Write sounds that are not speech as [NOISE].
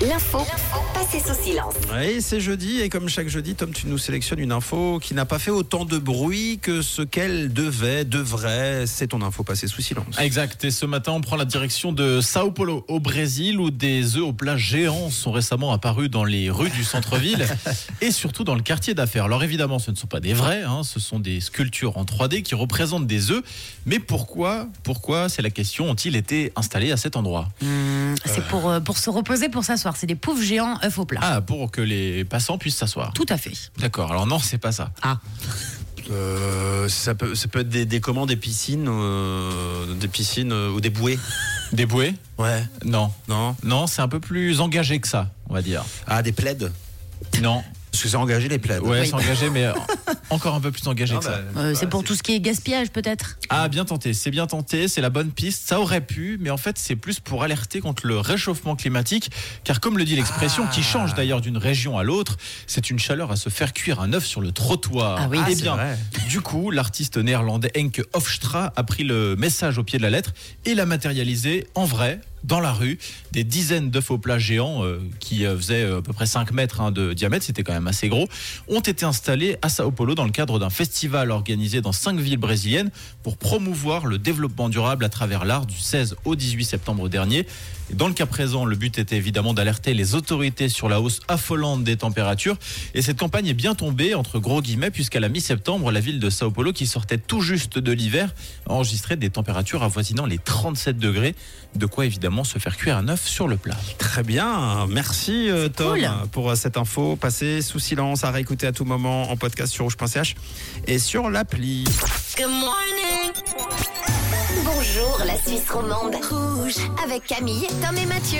L'info passée sous silence. Oui, c'est jeudi et comme chaque jeudi, Tom, tu nous sélectionnes une info qui n'a pas fait autant de bruit que ce qu'elle devait, devrait. C'est ton info passée sous silence. Exact. Et ce matin, on prend la direction de Sao Paulo, au Brésil, où des œufs au plat géants sont récemment apparus dans les rues du centre-ville [LAUGHS] et surtout dans le quartier d'affaires. Alors évidemment, ce ne sont pas des vrais, hein, ce sont des sculptures en 3D qui représentent des œufs. Mais pourquoi, pourquoi, c'est la question, ont-ils été installés à cet endroit? Hum, C'est pour, euh, pour se reposer, pour s'asseoir. C'est des poufs géants œufs au plat. Ah, pour que les passants puissent s'asseoir. Tout à fait. D'accord. Alors non, c'est pas ça. Ah, Euh, ça, peut, ça peut être des, des commandes, des piscines, euh, des piscines euh, ou des bouées. Des bouées Ouais, Non. non. Non, c'est un peu plus engagé que ça, on va dire. Ah, des plaides. Non. Parce que c'est engagé les plaides. Ouais, Oui. c'est engagé, mais [LAUGHS] encore un peu plus engagé Ah, que ça. bah, euh, c'est ouais, pour tout ce qui est gaspillage, peut-être. Ah, bien tenté, c'est bien tenté, c'est la bonne piste, ça aurait pu, mais en fait c'est plus pour alerter contre le réchauffement climatique, car comme le dit l'expression, Ah. qui change d'ailleurs d'une région à l'autre, c'est une chaleur à se faire cuire un œuf sur le trottoir. Ah oui. Ah, Eh c'est bien, vrai. du coup, l'artiste néerlandais Henk Hofstra a pris le message au pied de la lettre et l'a matérialisé en vrai, dans la rue, des dizaines d'œufs au plat géants euh, qui euh, faisaient euh, à peu près 5 mètres hein, de diamètre, c'était quand même assez gros, ont été installés à Sao Paulo dans le cadre d'un festival organisé dans cinq villes brésiliennes pour promouvoir le développement durable à travers l'art du 16 au 18 septembre dernier. Et dans le cas présent, le but était évidemment d'alerter les autorités sur la hausse affolante des températures. Et cette campagne est bien tombée, entre gros guillemets, puisqu'à la mi-septembre, la ville de Sao Paulo, qui sortait tout juste de l'hiver, a enregistré des températures avoisinant les 37 degrés. De quoi évidemment se faire cuire un œuf sur le plat. Très bien, merci euh, Tom cool. pour euh, cette info passée sous silence à réécouter à tout moment en podcast sur rouge.ch et sur l'appli. Good morning. Bonjour la Suisse romande. Rouge avec Camille, Tom et Mathieu.